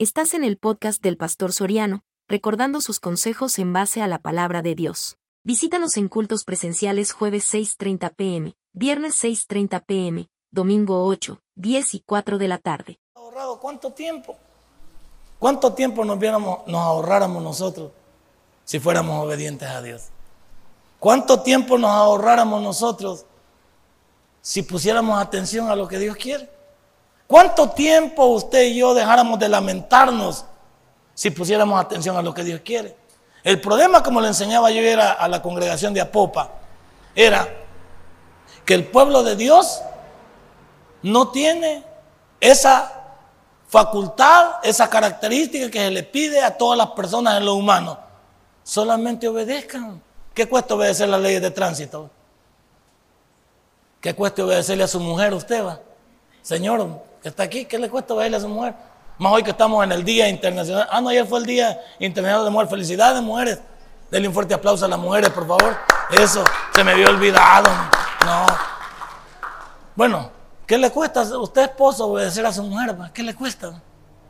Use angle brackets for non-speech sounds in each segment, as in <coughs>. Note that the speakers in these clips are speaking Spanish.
Estás en el podcast del Pastor Soriano, recordando sus consejos en base a la palabra de Dios. Visítanos en cultos presenciales jueves 6.30 pm, viernes 6.30 pm, domingo 8, 10 y 4 de la tarde. ¿Ahorrado cuánto tiempo? ¿Cuánto tiempo nos, viéramos, nos ahorráramos nosotros si fuéramos obedientes a Dios? ¿Cuánto tiempo nos ahorráramos nosotros si pusiéramos atención a lo que Dios quiere? ¿Cuánto tiempo usted y yo dejáramos de lamentarnos si pusiéramos atención a lo que Dios quiere? El problema, como le enseñaba yo era a la congregación de Apopa, era que el pueblo de Dios no tiene esa facultad, esa característica que se le pide a todas las personas en lo humano. Solamente obedezcan. ¿Qué cuesta obedecer las leyes de tránsito? ¿Qué cuesta obedecerle a su mujer usted va? Señor, que está aquí, ¿qué le cuesta obedecerle a su mujer? Más hoy que estamos en el Día Internacional. Ah, no, ayer fue el Día Internacional de Mujer. Felicidades, mujeres. Denle un fuerte aplauso a las mujeres, por favor. Eso, se me había olvidado. No. Bueno, ¿qué le cuesta a usted, esposo, obedecer a su mujer? ¿Qué le cuesta?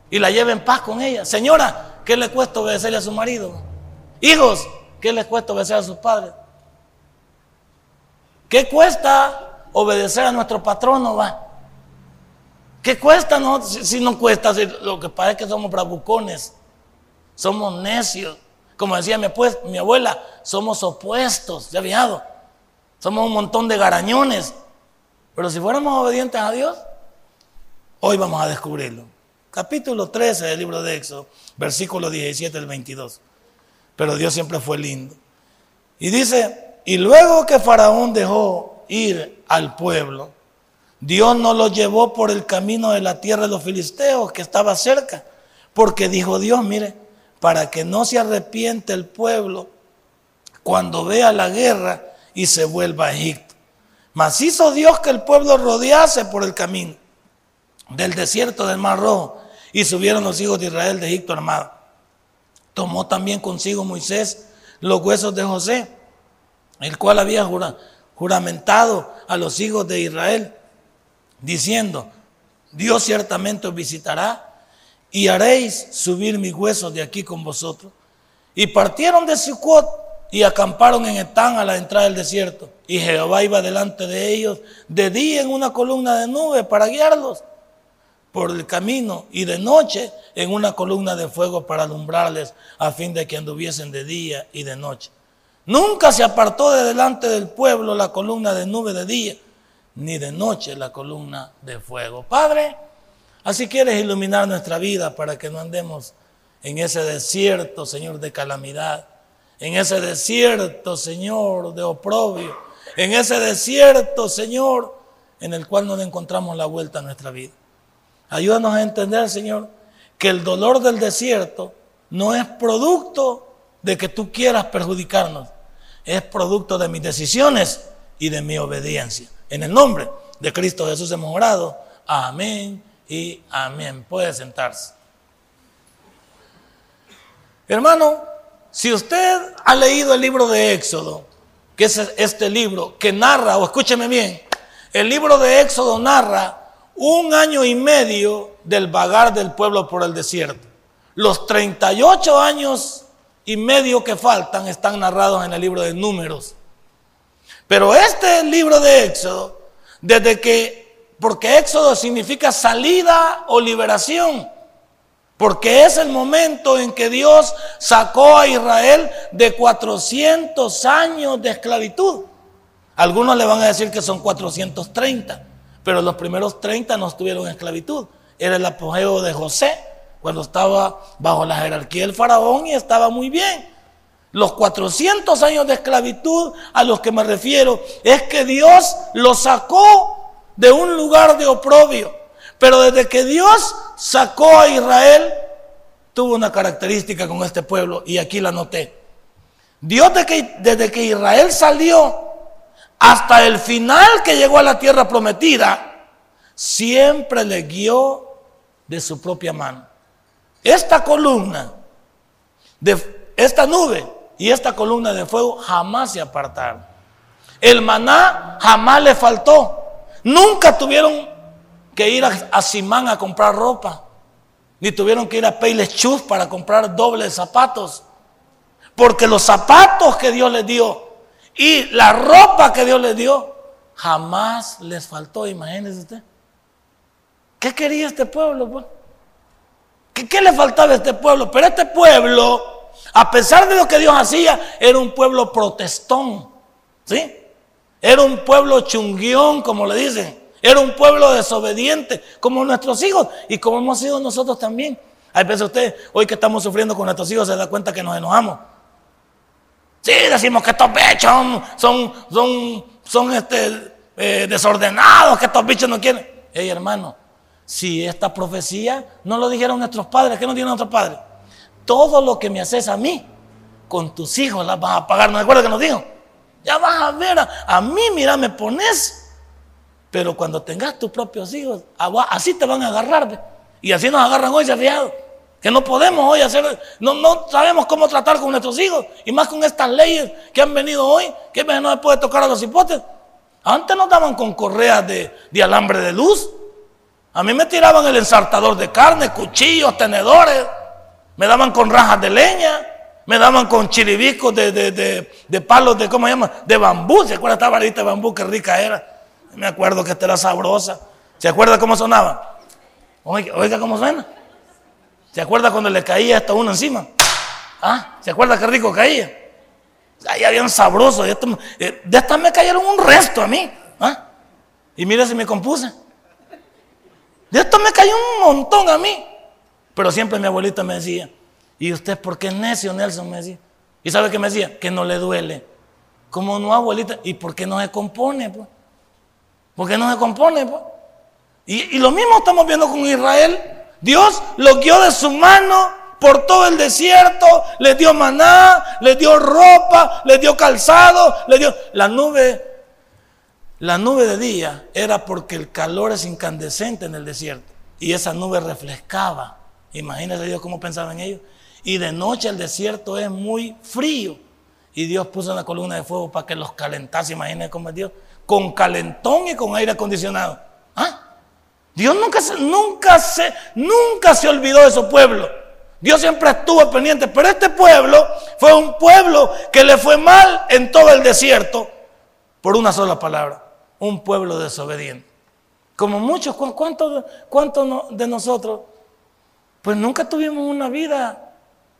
Y la lleve en paz con ella. Señora, ¿qué le cuesta obedecerle a su marido? Hijos, ¿qué le cuesta obedecer a sus padres? ¿Qué cuesta obedecer a nuestro patrono? Va? ¿Qué cuesta? No? Si, no cuesta, lo que pasa es que somos bravucones, somos necios. Como decía mi, abuela, somos opuestos, ya viado. Somos un montón de garañones. Pero si fuéramos obedientes a Dios, hoy vamos a descubrirlo. Capítulo 13 del libro de Éxodo, versículo 17 al 22. Pero Dios siempre fue lindo. Y dice, y luego que Faraón dejó ir al pueblo, Dios no lo llevó por el camino de la tierra de los filisteos que estaba cerca, porque dijo Dios, mire, para que no se arrepiente el pueblo cuando vea la guerra y se vuelva a Egipto. Mas hizo Dios que el pueblo rodease por el camino del desierto del Mar Rojo y subieron los hijos de Israel de Egipto armado. Tomó también consigo Moisés los huesos de José, el cual había juramentado a los hijos de Israel diciendo, Dios ciertamente os visitará y haréis subir mis huesos de aquí con vosotros. Y partieron de Sucot y acamparon en Etán a la entrada del desierto. Y Jehová iba delante de ellos de día en una columna de nube para guiarlos por el camino y de noche en una columna de fuego para alumbrarles a fin de que anduviesen de día y de noche. Nunca se apartó de delante del pueblo la columna de nube de día ni de noche la columna de fuego. Padre, así quieres iluminar nuestra vida para que no andemos en ese desierto, Señor, de calamidad, en ese desierto, Señor, de oprobio, en ese desierto, Señor, en el cual no le encontramos la vuelta a nuestra vida. Ayúdanos a entender, Señor, que el dolor del desierto no es producto de que tú quieras perjudicarnos, es producto de mis decisiones y de mi obediencia. En el nombre de Cristo Jesús hemos orado. Amén y amén. Puede sentarse. Hermano, si usted ha leído el libro de Éxodo, que es este libro que narra, o escúcheme bien, el libro de Éxodo narra un año y medio del vagar del pueblo por el desierto. Los 38 años y medio que faltan están narrados en el libro de Números. Pero este libro de Éxodo, desde que, porque Éxodo significa salida o liberación, porque es el momento en que Dios sacó a Israel de 400 años de esclavitud. Algunos le van a decir que son 430, pero los primeros 30 no estuvieron en esclavitud. Era el apogeo de José, cuando estaba bajo la jerarquía del faraón y estaba muy bien. Los 400 años de esclavitud a los que me refiero es que Dios los sacó de un lugar de oprobio. Pero desde que Dios sacó a Israel, tuvo una característica con este pueblo y aquí la noté. Dios desde que Israel salió hasta el final que llegó a la tierra prometida, siempre le guió de su propia mano. Esta columna, de esta nube, y esta columna de fuego jamás se apartaron. El maná jamás le faltó. Nunca tuvieron que ir a, Simán a comprar ropa. ni tuvieron que ir a Payless Shoes para comprar dobles zapatos. Porque los zapatos que Dios les dio y la ropa que Dios les dio, jamás les faltó, imagínese usted. ¿Qué quería este pueblo? Pues? ¿Qué, ¿Qué, le faltaba a este pueblo? Pero este pueblo, a pesar de lo que Dios hacía, era un pueblo protestón. ¿Sí? Era un pueblo chunguión, como le dicen. Era un pueblo desobediente, como nuestros hijos y como hemos sido nosotros también. Hay veces usted, hoy que estamos sufriendo con nuestros hijos, se da cuenta que nos enojamos. Sí, decimos que estos bichos son, son, son, este, eh, desordenados, que estos bichos no quieren. Hey, hermano, si esta profecía no lo dijeron nuestros padres, ¿qué nos dijeron nuestros padres? Todo lo que me haces a mí, con tus hijos las vas a pagar. ¿No recuerdas que nos dijo? Ya vas a ver, a, mí, mira, me pones. Pero cuando tengas tus propios hijos, así te van a agarrar. Y así nos agarran hoy, se fiado. Que no podemos hoy hacer, no, no sabemos cómo tratar con nuestros hijos. Y más con estas leyes que han venido hoy, que no se puede tocar a los hipotes. Antes nos daban con correas de, alambre de luz. A mí me tiraban el ensartador de carne, cuchillos, tenedores. Me daban con rajas de leña. Me daban con chiribicos de, de, palos de, ¿cómo se llama? De bambú. ¿Se acuerda esta varita de bambú? Qué rica era. Me acuerdo que esta era sabrosa. ¿Se acuerda cómo sonaba? Oiga, oiga cómo suena. ¿Se acuerda cuando le caía hasta uno encima? ¿Ah? ¿Se acuerda qué rico caía? Caía bien sabroso. Eh, de estas me cayeron un resto a mí. ¿Ah? Y mira si me compuse. De esto me cayó un montón a mí. Pero siempre mi abuelita me decía, ¿y usted por qué es necio, Nelson? Me decía. ¿Y sabe qué me decía? Que no le duele. Como no, abuelita. ¿Y por qué no se compone? Pues? ¿Por qué no se compone? Pues? Y, y lo mismo estamos viendo con Israel. Dios lo guió de su mano por todo el desierto, le dio maná, le dio ropa, le dio calzado, le dio la nube. La nube de día era porque el calor es incandescente en el desierto y esa nube refrescaba. Imagínense Dios cómo pensaba en ellos. Y de noche el desierto es muy frío y Dios puso una columna de fuego para que los calentase. Imagínense cómo es Dios, con calentón y con aire acondicionado. ¿Ah? Dios nunca se, nunca se, nunca se olvidó de su pueblo. Dios siempre estuvo pendiente, pero este pueblo fue un pueblo que le fue mal en todo el desierto por una sola palabra, un pueblo desobediente. Como muchos, ¿cuántos, cuántos de nosotros? Pues nunca tuvimos una vida,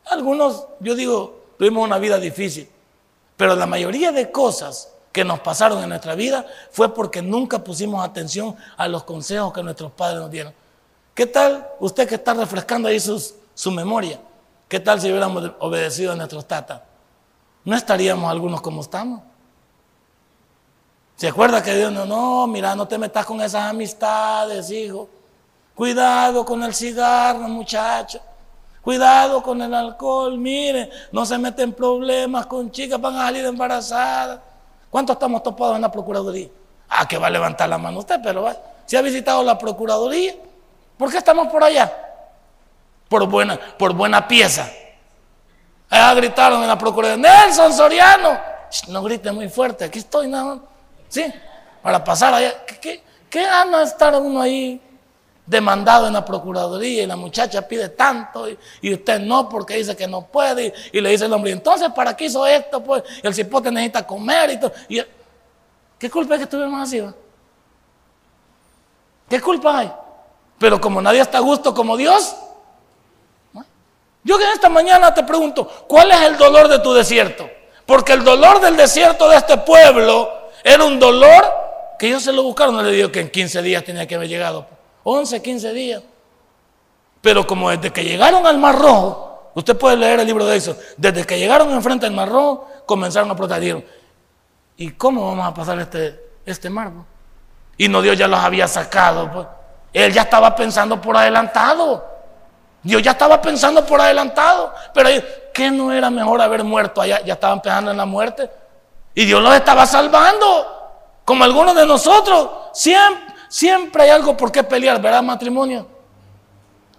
algunos, yo digo, tuvimos una vida difícil, pero la mayoría de cosas que nos pasaron en nuestra vida fue porque nunca pusimos atención a los consejos que nuestros padres nos dieron. ¿Qué tal usted que está refrescando ahí su memoria? ¿Qué tal si hubiéramos obedecido a nuestros tatas? No estaríamos algunos como estamos. ¿Se acuerda que Dios no, no, mira, no te metas con esas amistades, hijo? Cuidado con el cigarro, muchacho. Cuidado con el alcohol, mire, no se meten problemas con chicas, van a salir embarazadas. ¿Cuántos estamos topados en la Procuraduría? Ah, que va a levantar la mano usted, pero va. Si ha visitado la Procuraduría, ¿por qué estamos por allá? Por buena, por buena pieza. Allá gritaron en la Procuraduría, Nelson Soriano. No grite muy fuerte, aquí estoy nada ¿Sí? Para pasar allá. ¿Qué, qué, qué gana estar uno ahí demandado en la Procuraduría y la muchacha pide tanto y, usted no porque dice que no puede y, le dice el hombre, entonces ¿para qué hizo esto? Pues el cipote necesita comer y todo. Y, ¿Qué culpa es que estuvimos así? ¿Qué culpa hay? Pero como nadie está a gusto como Dios, yo que esta mañana te pregunto, ¿cuál es el dolor de tu desierto? Porque el dolor del desierto de este pueblo era un dolor que ellos se lo buscaron, no le digo que en 15 días tenía que haber llegado. 11, 15 días. Pero como desde que llegaron al Mar Rojo, usted puede leer el libro de eso, desde que llegaron enfrente al Mar Rojo, comenzaron a protestar. ¿Y cómo vamos a pasar este, este mar? Y no Dios ya los había sacado. Pues. Él ya estaba pensando por adelantado. Dios ya estaba pensando por adelantado. Pero ¿qué no era mejor haber muerto allá? Ya estaban pensando en la muerte. Y Dios los estaba salvando. Como algunos de nosotros. Siempre Siempre hay algo por qué pelear, ¿verdad, matrimonio?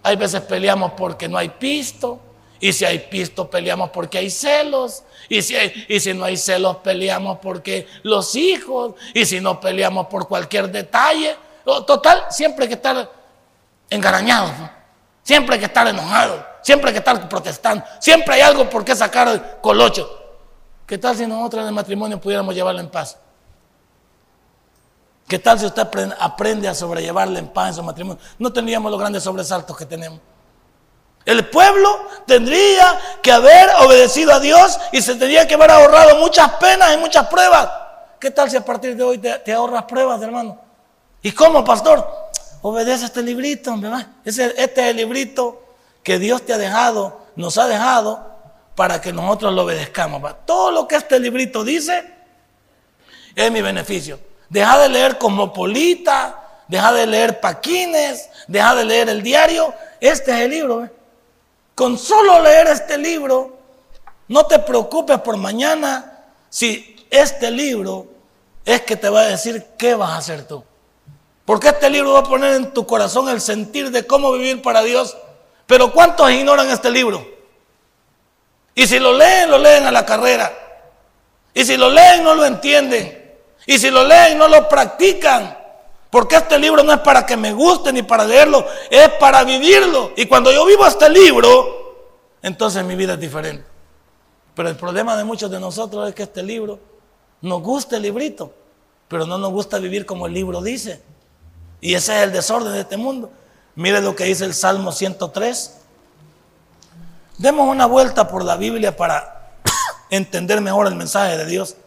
Hay veces peleamos porque no hay pisto. Y si hay pisto, peleamos porque hay celos. Y si, y si no hay celos, peleamos porque los hijos. Y si no, peleamos por cualquier detalle. Total, siempre hay que estar engarañados. Siempre hay que estar enojado, siempre hay que estar protestando, siempre hay algo por qué sacar el colocho. ¿Qué tal si nosotros en el matrimonio pudiéramos llevarlo en paz? ¿Qué tal si usted aprende a sobrellevarle en paz en su matrimonio? No tendríamos los grandes sobresaltos que tenemos. El pueblo tendría que haber obedecido a Dios y se tendría que haber ahorrado muchas penas y muchas pruebas. ¿Qué tal si a partir de hoy te, ahorras pruebas, hermano? ¿Y cómo, pastor? Obedece este librito, ¿verdad? este es el librito que Dios te ha dejado, nos ha dejado para que nosotros lo obedezcamos. Todo lo que este librito dice es mi beneficio. Deja de leer Cosmopolita, deja de leer Paquines, deja de leer el diario. Este es el libro. Con solo leer este libro, no te preocupes por mañana si este libro es que te va a decir qué vas a hacer tú. Porque este libro va a poner en tu corazón el sentir de cómo vivir para Dios. Pero ¿cuántos ignoran este libro? Y si lo leen, lo leen a la carrera. Y si lo leen, no lo entienden. Y si lo leen, no lo practican. Porque este libro no es para que me guste ni para leerlo, es para vivirlo. Y cuando yo vivo este libro, entonces mi vida es diferente. Pero el problema de muchos de nosotros es que este libro nos gusta el librito, pero no nos gusta vivir como el libro dice. Y ese es el desorden de este mundo. Mire lo que dice el Salmo 103. Demos una vuelta por la Biblia para <coughs> entender mejor el mensaje de Dios.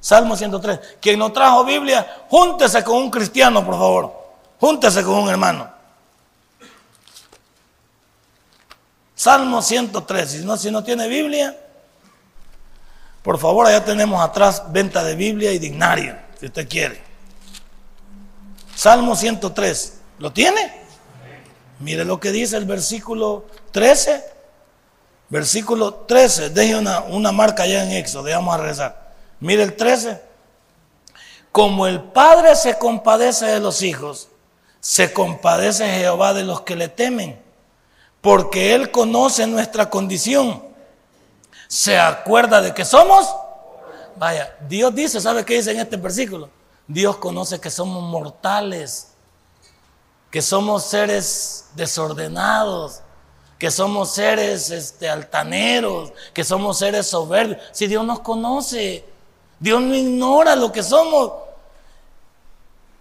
Salmo 103. Quien no trajo Biblia, júntese con un cristiano, por favor. Júntese con un hermano. Salmo 103. Si no, si no tiene Biblia, por favor, allá tenemos atrás venta de Biblia y dignario, si usted quiere. Salmo 103. ¿Lo tiene? Mire lo que dice el versículo 13. Versículo 13. Deje una, una marca allá en Éxodo. Vamos a regresar. Mire el 13. Como el Padre se compadece de los hijos, se compadece Jehová de los que le temen, porque Él conoce nuestra condición. Se acuerda de que somos. Vaya, Dios dice, ¿sabe qué dice en este versículo? Dios conoce que somos mortales, que somos seres desordenados, que somos seres este, altaneros, que somos seres soberbios. Si Dios nos conoce, Dios no ignora lo que somos.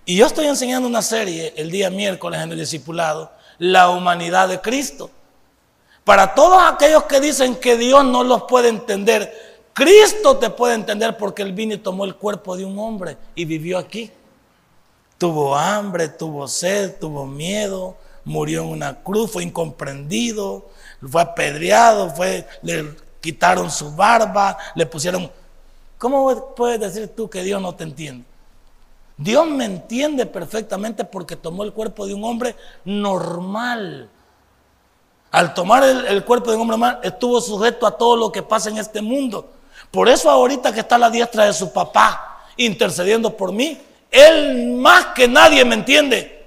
Y yo estoy enseñando una serie el día miércoles en el discipulado, La humanidad de Cristo. Para todos aquellos que dicen que Dios no los puede entender, Cristo te puede entender porque Él vino y tomó el cuerpo de un hombre y vivió aquí. Tuvo hambre, tuvo sed, tuvo miedo, murió en una cruz, fue incomprendido, fue apedreado, fue, le quitaron su barba, le pusieron ¿Cómo puedes decir tú que Dios no te entiende? Dios me entiende perfectamente porque tomó el cuerpo de un hombre normal. Al tomar el, cuerpo de un hombre normal, estuvo sujeto a todo lo que pasa en este mundo. Por eso ahorita que está a la diestra de su papá intercediendo por mí, él más que nadie me entiende.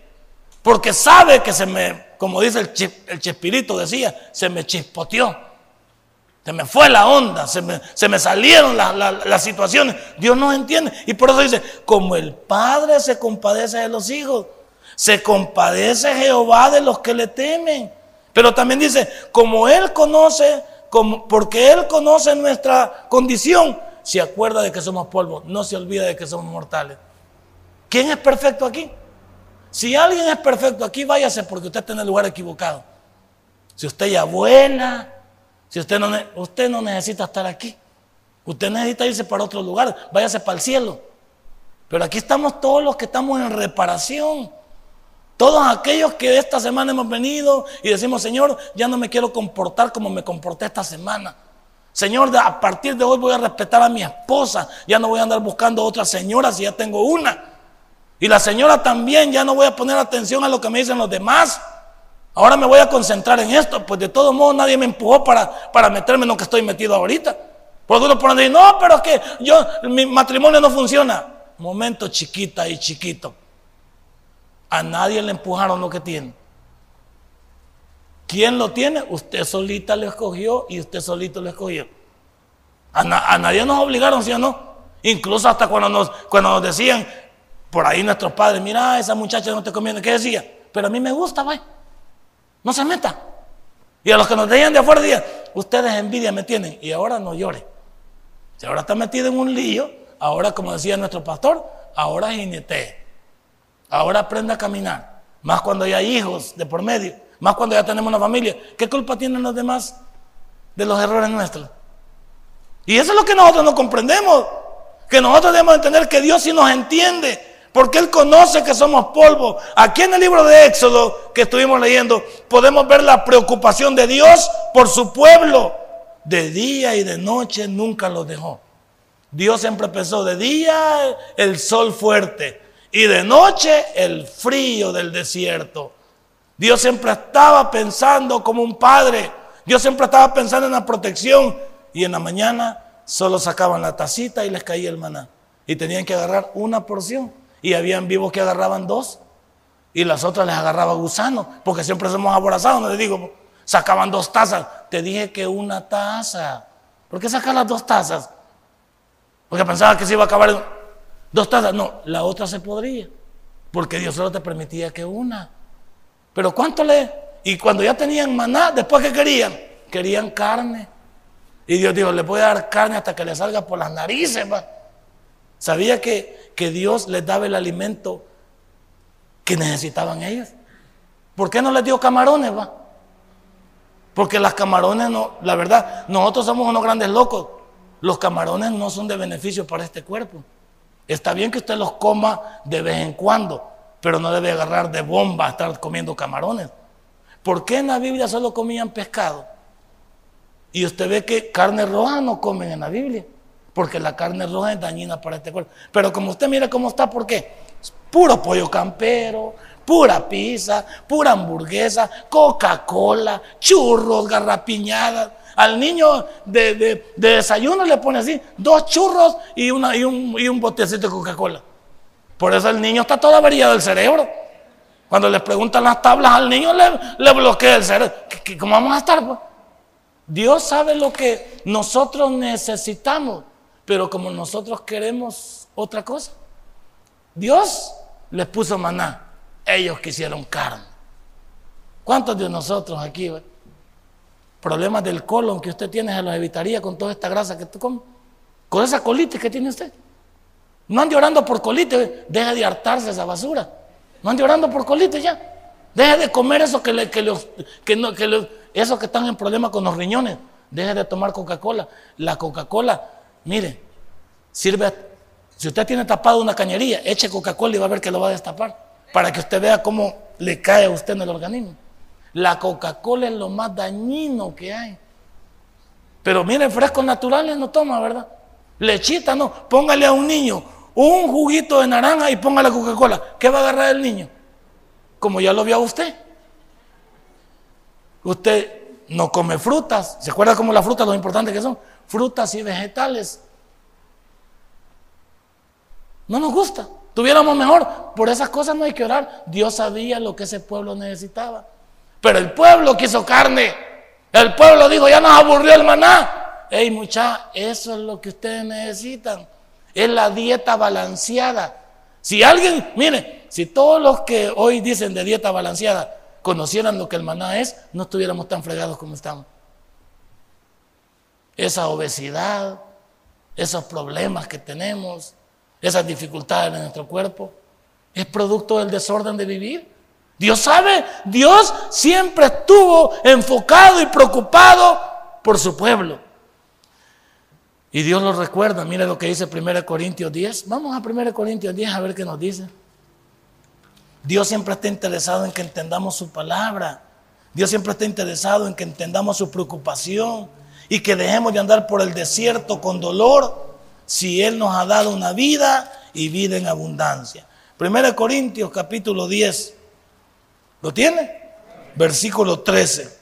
Porque sabe que se me, como dice el, el Chespirito decía, se me chispoteó. Se me fue la onda, se me, salieron las situaciones. Dios no entiende. Y por eso dice, como el Padre se compadece de los hijos, se compadece Jehová de los que le temen. Pero también dice, como Él conoce, como, porque Él conoce nuestra condición, se acuerda de que somos polvo, no se olvida de que somos mortales. ¿Quién es perfecto aquí? Si alguien es perfecto aquí, váyase porque usted está en el lugar equivocado. Si usted ya vuela, si usted no, usted no necesita estar aquí, usted necesita irse para otro lugar, váyase para el cielo. Pero aquí estamos todos los que estamos en reparación. Todos aquellos que esta semana hemos venido y decimos, Señor, ya no me quiero comportar como me comporté esta semana. Señor, a partir de hoy voy a respetar a mi esposa. Ya no voy a andar buscando otra señora si ya tengo una. Y la señora también, ya no voy a poner atención a lo que me dicen los demás. Ahora me voy a concentrar en esto, pues de todos modos nadie me empujó para, para meterme en lo que estoy metido ahorita. Porque uno pone decir, no, pero es que yo, mi matrimonio no funciona. Momento chiquita y chiquito. A nadie le empujaron lo que tiene. ¿Quién lo tiene? Usted solita lo escogió y usted solito lo escogió. A, nadie nos obligaron, ¿sí o no? Incluso hasta cuando nos, cuando nos decían, por ahí nuestros padres, mira, esa muchacha no te conviene, ¿qué decía? Pero a mí me gusta, vaya. No se meta. Y a los que nos dejan de afuera decían, ustedes envidia me tienen y ahora no llore. Si ahora está metido en un lío, ahora como decía nuestro pastor, ahora jinete. Ahora aprende a caminar. Más cuando hay hijos de por medio, más cuando ya tenemos una familia. ¿Qué culpa tienen los demás de los errores nuestros? Y eso es lo que nosotros no comprendemos. Que nosotros debemos entender que Dios sí nos entiende. Porque Él conoce que somos polvo. Aquí en el libro de Éxodo que estuvimos leyendo, podemos ver la preocupación de Dios por su pueblo. De día y de noche nunca lo dejó. Dios siempre pensó, de día el sol fuerte y de noche el frío del desierto. Dios siempre estaba pensando como un padre. Dios siempre estaba pensando en la protección. Y en la mañana solo sacaban la tacita y les caía el maná. Y tenían que agarrar una porción. Y habían vivos que agarraban dos. Y las otras les agarraba gusano. Porque siempre somos aborazados. No les digo, sacaban dos tazas. Te dije que una taza. ¿Por qué sacar las dos tazas? Porque pensaba que se iba a acabar dos tazas. No, la otra se podría. Porque Dios solo te permitía que una. Pero ¿cuánto le? Y cuando ya tenían maná, después que querían, querían carne. Y Dios dijo, le voy a dar carne hasta que le salga por las narices. ¿Sabía que, que Dios les daba el alimento que necesitaban ellos? ¿Por qué no les dio camarones? Va? Porque las camarones no, la verdad, nosotros somos unos grandes locos. Los camarones no son de beneficio para este cuerpo. Está bien que usted los coma de vez en cuando, pero no debe agarrar de bomba a estar comiendo camarones. ¿Por qué en la Biblia solo comían pescado? Y usted ve que carne roja no comen en la Biblia, porque la carne roja es dañina para este cuerpo. Pero como usted mira cómo está, ¿por qué? puro pollo campero, pura pizza, pura hamburguesa, Coca-Cola, churros, garrapiñadas. Al niño de, desayuno le pone así, dos churros y, una, y, un, y un botecito de Coca-Cola. Por eso el niño está todo averiado del cerebro. Cuando le preguntan las tablas al niño, le, bloquea el cerebro. ¿Cómo vamos a estar? Pues? Dios sabe lo que nosotros necesitamos, pero como nosotros queremos otra cosa, Dios les puso maná, ellos quisieron carne. ¿Cuántos de nosotros aquí, problemas del colon que usted tiene, se los evitaría con toda esta grasa que tú comes? Con esa colitis que tiene usted. No ande orando por colitis, deje de hartarse esa basura. No ande orando por colitis ya. Deje de comer eso que, le, que, los, que, no, que esos que están en problemas con los riñones. Deje de tomar Coca-Cola. La Coca-Cola, mire, sirve si usted tiene tapado una cañería, eche Coca-Cola y va a ver que lo va a destapar. Para que usted vea cómo le cae a usted en el organismo. La Coca-Cola es lo más dañino que hay. Pero mire, frescos naturales no toma, ¿verdad? Lechita no. Póngale a un niño un juguito de naranja y póngale Coca-Cola. ¿Qué va a agarrar el niño? Como ya lo vio usted. Usted no come frutas. ¿Se acuerda cómo las frutas, lo importante que son? Frutas y vegetales. No nos gusta. Tuviéramos mejor. Por esas cosas no hay que orar. Dios sabía lo que ese pueblo necesitaba. Pero el pueblo quiso carne. El pueblo dijo, ya nos aburrió el maná. Ey, mucha, eso es lo que ustedes necesitan. Es la dieta balanceada. Si alguien, mire, si todos los que hoy dicen de dieta balanceada conocieran lo que el maná es, no estuviéramos tan fregados como estamos. Esa obesidad, esos problemas que tenemos, esas dificultades en nuestro cuerpo, es producto del desorden de vivir. Dios sabe, Dios siempre estuvo enfocado y preocupado por su pueblo. Y Dios lo recuerda, mire lo que dice 1 Corintios 10. Vamos a 1 Corintios 10 a ver qué nos dice. Dios siempre está interesado en que entendamos su palabra. Dios siempre está interesado en que entendamos su preocupación y que dejemos de andar por el desierto con dolor si Él nos ha dado una vida y vida en abundancia. 1 Corintios capítulo 10. ¿Lo tiene? Versículo 13.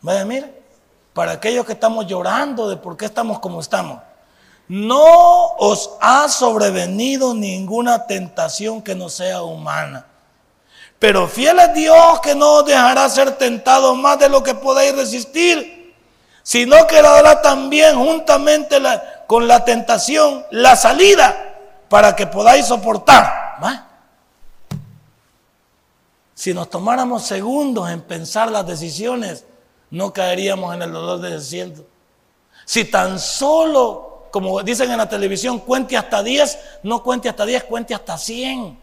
Vaya, mire, para aquellos que estamos llorando de por qué estamos como estamos. No os ha sobrevenido ninguna tentación que no sea humana. Pero fiel es Dios que no os dejará ser tentados más de lo que podéis resistir, sino que dará también juntamente con la tentación la salida para que podáis soportar. Si nos tomáramos segundos en pensar las decisiones, no caeríamos en el dolor de desierto. Si tan solo, como dicen en la televisión, cuente hasta 10, no cuente hasta 10, cuente hasta 100.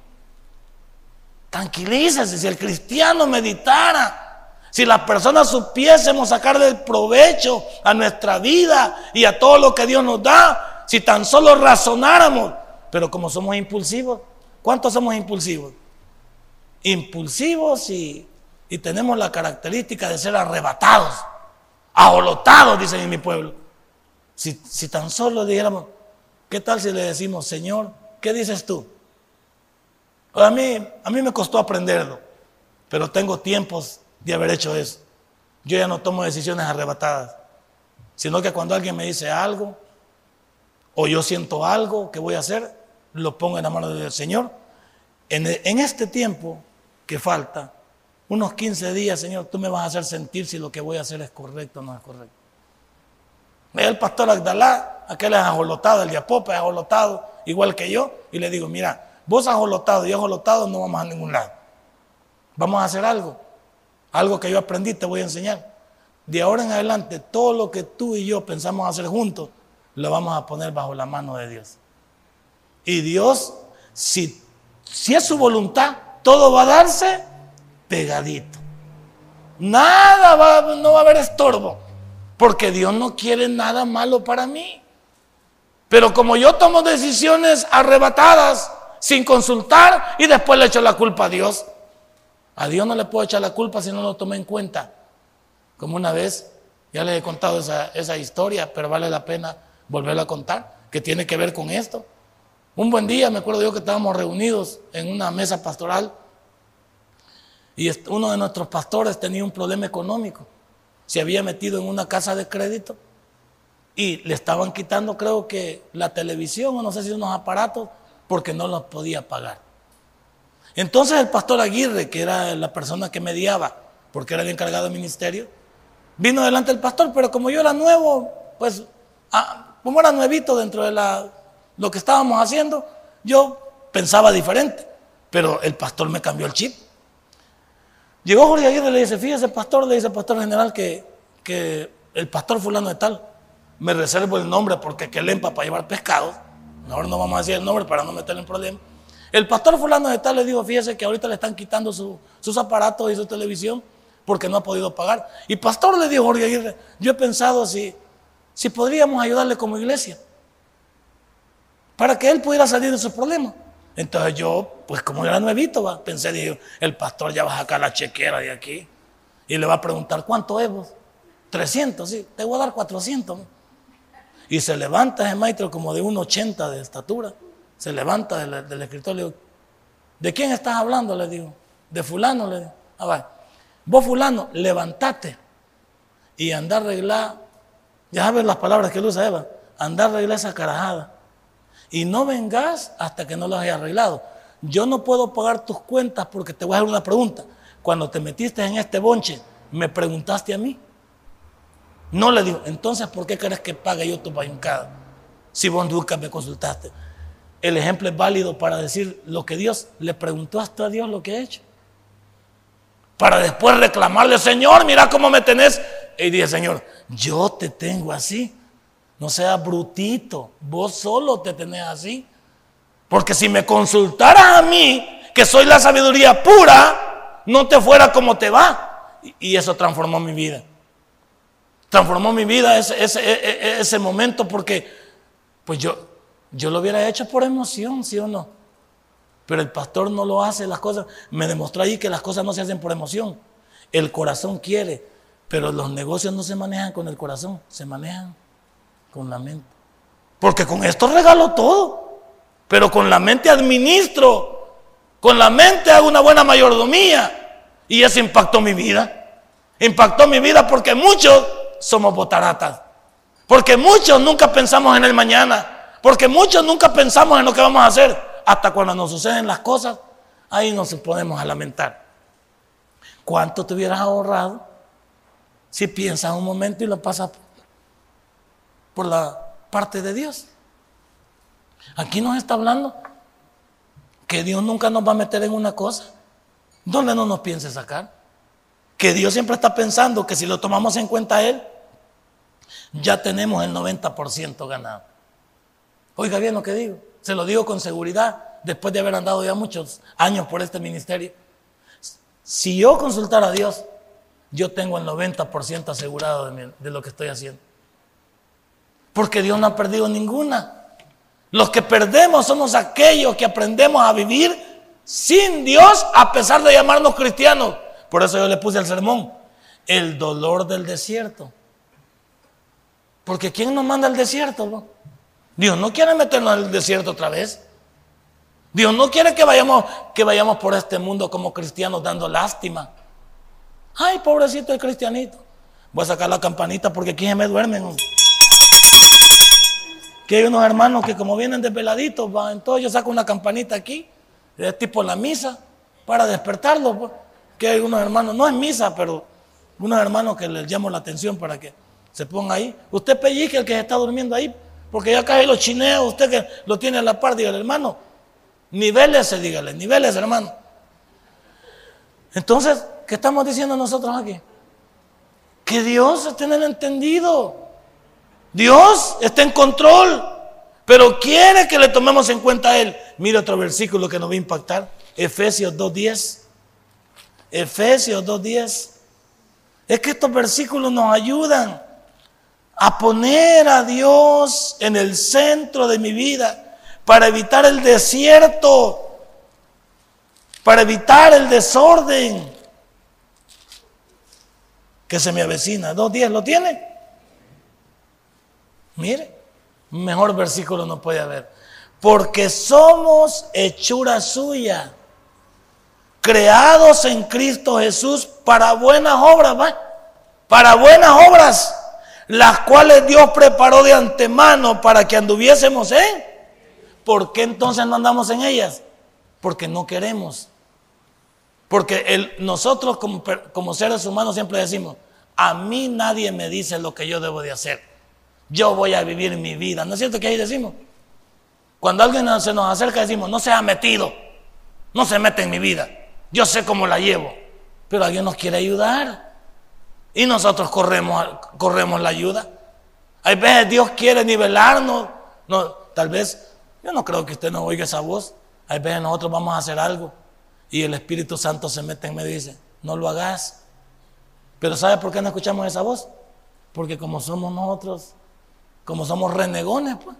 Tranquilícese, si el cristiano meditara, si las personas supiésemos sacarle provecho a nuestra vida y a todo lo que Dios nos da, si tan solo razonáramos, pero como somos impulsivos, ¿cuántos somos impulsivos? Impulsivos y, y tenemos la característica de ser arrebatados, aholotados, dicen en mi pueblo. Si, si tan solo dijéramos, ¿qué tal si le decimos, Señor, ¿qué dices tú? A mí, a mí me costó aprenderlo, pero tengo tiempos de haber hecho eso. Yo ya no tomo decisiones arrebatadas, sino que cuando alguien me dice algo o yo siento algo que voy a hacer, lo pongo en la mano del Señor. En, en este tiempo que falta, unos 15 días, Señor, tú me vas a hacer sentir si lo que voy a hacer es correcto o no es correcto. Ve el pastor Agdalá, aquel es ajolotado, el diapope es ajolotado, igual que yo, y le digo, mira, Vos ajolotado y ajolotado no vamos a ningún lado. Vamos a hacer algo. Algo que yo aprendí, te voy a enseñar. De ahora en adelante, todo lo que tú y yo pensamos hacer juntos, lo vamos a poner bajo la mano de Dios. Y Dios, si, si es su voluntad, todo va a darse pegadito. Nada va, no va a haber estorbo, porque Dios no quiere nada malo para mí. Pero como yo tomo decisiones arrebatadas, sin consultar y después le echo la culpa a Dios. A Dios no le puedo echar la culpa si no lo tomé en cuenta. Como una vez, ya le he contado esa, esa historia, pero vale la pena volverla a contar, que tiene que ver con esto. Un buen día, me acuerdo yo que estábamos reunidos en una mesa pastoral y uno de nuestros pastores tenía un problema económico. Se había metido en una casa de crédito y le estaban quitando, creo que la televisión o no sé si unos aparatos porque no los podía pagar. Entonces el pastor Aguirre, que era la persona que mediaba, porque era el encargado del ministerio, vino delante del pastor, pero como yo era nuevo, pues ah, como era nuevito dentro de la, lo que estábamos haciendo, yo pensaba diferente, pero el pastor me cambió el chip. Llegó Jorge Aguirre y le dice, fíjese pastor, le dice pastor general que, que el pastor fulano de tal, me reservo el nombre porque que lempa para llevar pescado Ahora no vamos a decir el nombre para no meterle en problema. El pastor fulano de tal le dijo, fíjese que ahorita le están quitando sus aparatos y su televisión porque no ha podido pagar. Y pastor le dijo Jorge Aguirre, yo he pensado si, si podríamos ayudarle como iglesia para que él pudiera salir de sus problemas. Entonces yo, pues como era nuevito, pensé, dije, el pastor ya va a sacar la chequera de aquí y le va a preguntar, ¿cuánto es vos? 300, sí, te voy a dar 400. Y se levanta ese maestro como de un 80 de estatura. Se levanta del, escritorio. ¿De quién estás hablando? Le digo. De fulano, le digo. Ah, va. Vos fulano, levantate y anda a arreglar. Ya sabes las palabras que él usa Eva. Anda a arreglar esa carajada. Y no vengas hasta que no lo hayas arreglado. Yo no puedo pagar tus cuentas porque te voy a hacer una pregunta. Cuando te metiste en este bonche, ¿me preguntaste a mí? No le digo, entonces, ¿por qué crees que pague yo tu bayuncada? Si vos nunca me consultaste. El ejemplo es válido para decir lo que Dios le preguntó hasta a Dios lo que he hecho. Para después reclamarle, Señor, mira cómo me tenés. Y dije, Señor, yo te tengo así. No seas brutito, vos solo te tenés así. Porque si me consultaras a mí, que soy la sabiduría pura, no te fuera como te va. Y eso transformó mi vida transformó mi vida ese, ese, e, e, ese, momento porque pues yo, yo lo hubiera hecho por emoción, ¿sí o no? Pero el pastor no lo hace, las cosas, me demostró ahí que las cosas no se hacen por emoción. El corazón quiere, pero los negocios no se manejan con el corazón, se manejan con la mente. Porque con esto regalo todo, pero con la mente administro, con la mente hago una buena mayordomía y eso impactó mi vida. Impactó mi vida porque muchos somos botaratas. Porque muchos nunca pensamos en el mañana. Porque muchos nunca pensamos en lo que vamos a hacer. Hasta cuando nos suceden las cosas, ahí nos ponemos a lamentar. ¿Cuánto te hubieras ahorrado si piensas un momento y lo pasas por la parte de Dios? Aquí nos está hablando que Dios nunca nos va a meter en una cosa donde no nos piense sacar que Dios siempre está pensando que si lo tomamos en cuenta a Él, ya tenemos el 90% ganado. Oiga bien lo que digo, se lo digo con seguridad, después de haber andado ya muchos años por este ministerio. Si yo consultara a Dios, yo tengo el 90% asegurado de, lo que estoy haciendo. Porque Dios no ha perdido ninguna. Los que perdemos somos aquellos que aprendemos a vivir sin Dios a pesar de llamarnos cristianos. Por eso yo le puse el sermón, el dolor del desierto. Porque ¿quién nos manda al desierto? Dios no quiere meternos al desierto otra vez. Dios no quiere que vayamos, que vayamos por este mundo como cristianos dando lástima. Ay, pobrecito el cristianito. Voy a sacar la campanita porque aquí se me duermen. Que hay unos hermanos que como vienen desveladitos, va, entonces yo saco una campanita aquí, es tipo la misa, para despertarlos. Pues. Que hay unos hermanos, no es misa, pero unos hermanos que les llamo la atención para que se ponga ahí. Usted pellizque el que está durmiendo ahí, porque ya cae los chineos, usted que lo tiene a la par, dígale, hermano, niveles, dígale, niveles, hermano. Entonces, ¿qué estamos diciendo nosotros aquí? Que Dios esté en el entendido. Dios está en control, pero quiere que le tomemos en cuenta a Él. Mira otro versículo que nos va a impactar. Efesios 2.10. Efesios 2.10. Es que estos versículos nos ayudan a poner a Dios en el centro de mi vida para evitar el desierto, para evitar el desorden que se me avecina. Dos días, ¿lo tiene? Mire, mejor versículo no puede haber. Porque somos hechura suya, creados en Cristo Jesús para buenas obras, ¿va? Para buenas obras las cuales Dios preparó de antemano para que anduviésemos en. ¿Por qué entonces no andamos en ellas? Porque no queremos. Porque nosotros como, como seres humanos siempre decimos, a mí nadie me dice lo que yo debo de hacer. Yo voy a vivir mi vida. ¿No es cierto que ahí decimos? Cuando alguien se nos acerca decimos, no se ha metido, no se mete en mi vida. Yo sé cómo la llevo. Pero alguien nos quiere ayudar. Y nosotros corremos, corremos la ayuda. Hay veces Dios quiere nivelarnos. No, tal vez, yo no creo que usted no oiga esa voz. Hay veces nosotros vamos a hacer algo y el Espíritu Santo se mete y dice, no lo hagas. Pero ¿sabe por qué no escuchamos esa voz? Porque como somos nosotros, como somos renegones, pues.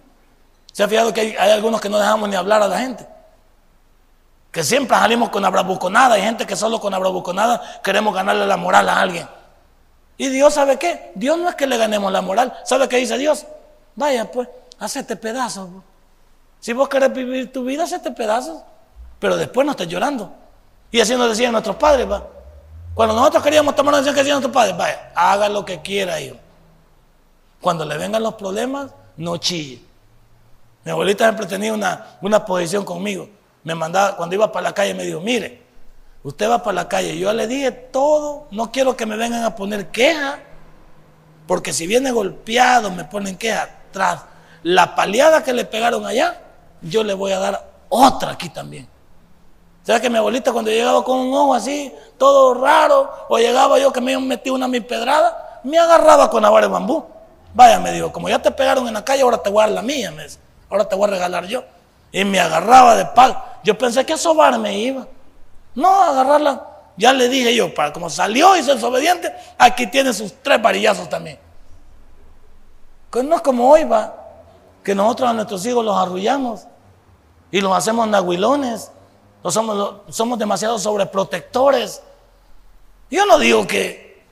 ¿Se ha fijado que hay, hay algunos que no dejamos ni hablar a la gente? Que siempre salimos con la bravuconada. Hay gente que solo con la bravuconada queremos ganarle la moral a alguien. Y Dios sabe qué? Dios no es que le ganemos la moral. ¿Sabe qué dice Dios? Vaya pues, hacete pedazos. Si vos querés vivir tu vida, hacete pedazos. Pero después no estés llorando. Y así nos decían nuestros padres, va. Cuando nosotros queríamos tomar una decisión que decían nuestros padres, vaya, haga lo que quiera, hijo. Cuando le vengan los problemas, no chille. Mi abuelita siempre tenía una, una posición conmigo. Me mandaba, cuando iba para la calle, me dijo, mire, Usted va para la calle, yo le dije todo, no quiero que me vengan a poner queja, porque si viene golpeado me ponen queja tras la paliada que le pegaron allá, yo le voy a dar otra aquí también. ¿Sabes que mi abuelita cuando llegaba con un ojo así, todo raro, o llegaba yo que me metí una mi pedrada, me agarraba con la vara de bambú? Vaya, me dijo, como ya te pegaron en la calle, ahora te voy a dar la mía, me ahora te voy a regalar yo. Y me agarraba de pal. Yo pensé que a sobarme iba. No, agarrarla. Ya le dije yo, para como salió y se desobediente, aquí tiene sus tres varillazos también. Que no es como hoy, va, que nosotros a nuestros hijos los arrullamos y los hacemos nahuilones, somos, somos demasiado sobreprotectores. Yo no digo que,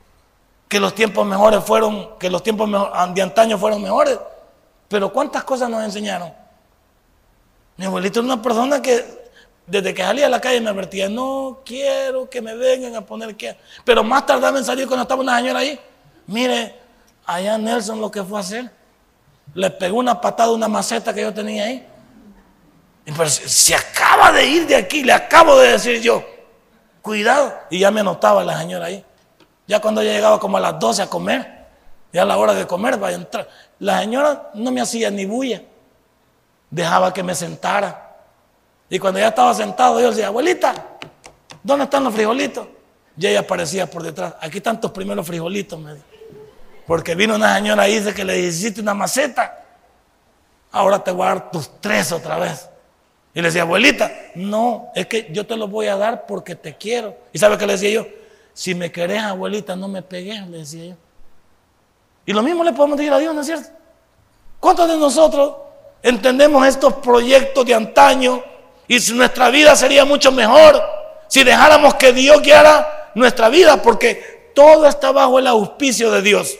que los tiempos mejores fueron, que los tiempos de antaño fueron mejores, pero ¿cuántas cosas nos enseñaron? Mi abuelito es una persona que desde que salía a la calle me advertía, no quiero que me vengan a poner que. Pero más tardaba en salir cuando estaba una señora ahí. Mire, allá Nelson lo que fue a hacer. Le pegó una patada a una maceta que yo tenía ahí. Y pero se acaba de ir de aquí, le acabo de decir yo. Cuidado. Y ya me notaba la señora ahí. Ya cuando ella llegaba como a las 12 a comer, ya a la hora de comer, vaya a entrar. La señora no me hacía ni bulla. Dejaba que me sentara. Y cuando ya estaba sentado, yo decía, abuelita, ¿dónde están los frijolitos? ya ella aparecía por detrás. Aquí están tus primeros frijolitos, me dijo. Porque vino una señora ahí dice que le hiciste una maceta. Ahora te voy a dar tus tres otra vez. Y le decía, abuelita, no, es que yo te los voy a dar porque te quiero. ¿Y sabe qué le decía yo? Si me querés, abuelita, no me pegues, le decía yo. Y lo mismo le podemos decir a Dios, ¿no es cierto? ¿Cuántos de nosotros entendemos estos proyectos de antaño y nuestra vida sería mucho mejor si dejáramos que Dios guiara nuestra vida? Porque todo está bajo el auspicio de Dios.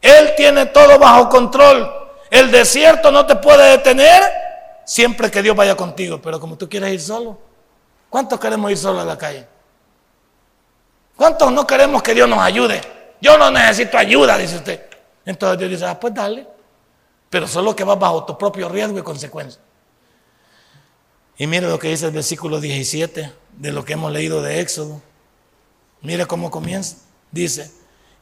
Él tiene todo bajo control. El desierto no te puede detener siempre que Dios vaya contigo. Pero como tú quieres ir solo, ¿cuántos queremos ir solo a la calle? ¿Cuántos no queremos que Dios nos ayude? Yo no necesito ayuda, dice usted. Entonces Dios dice, ah, pues dale. Pero solo que vas bajo tu propio riesgo y consecuencia. Y mire lo que dice el versículo 17 de lo que hemos leído de Éxodo. Mire cómo comienza. Dice,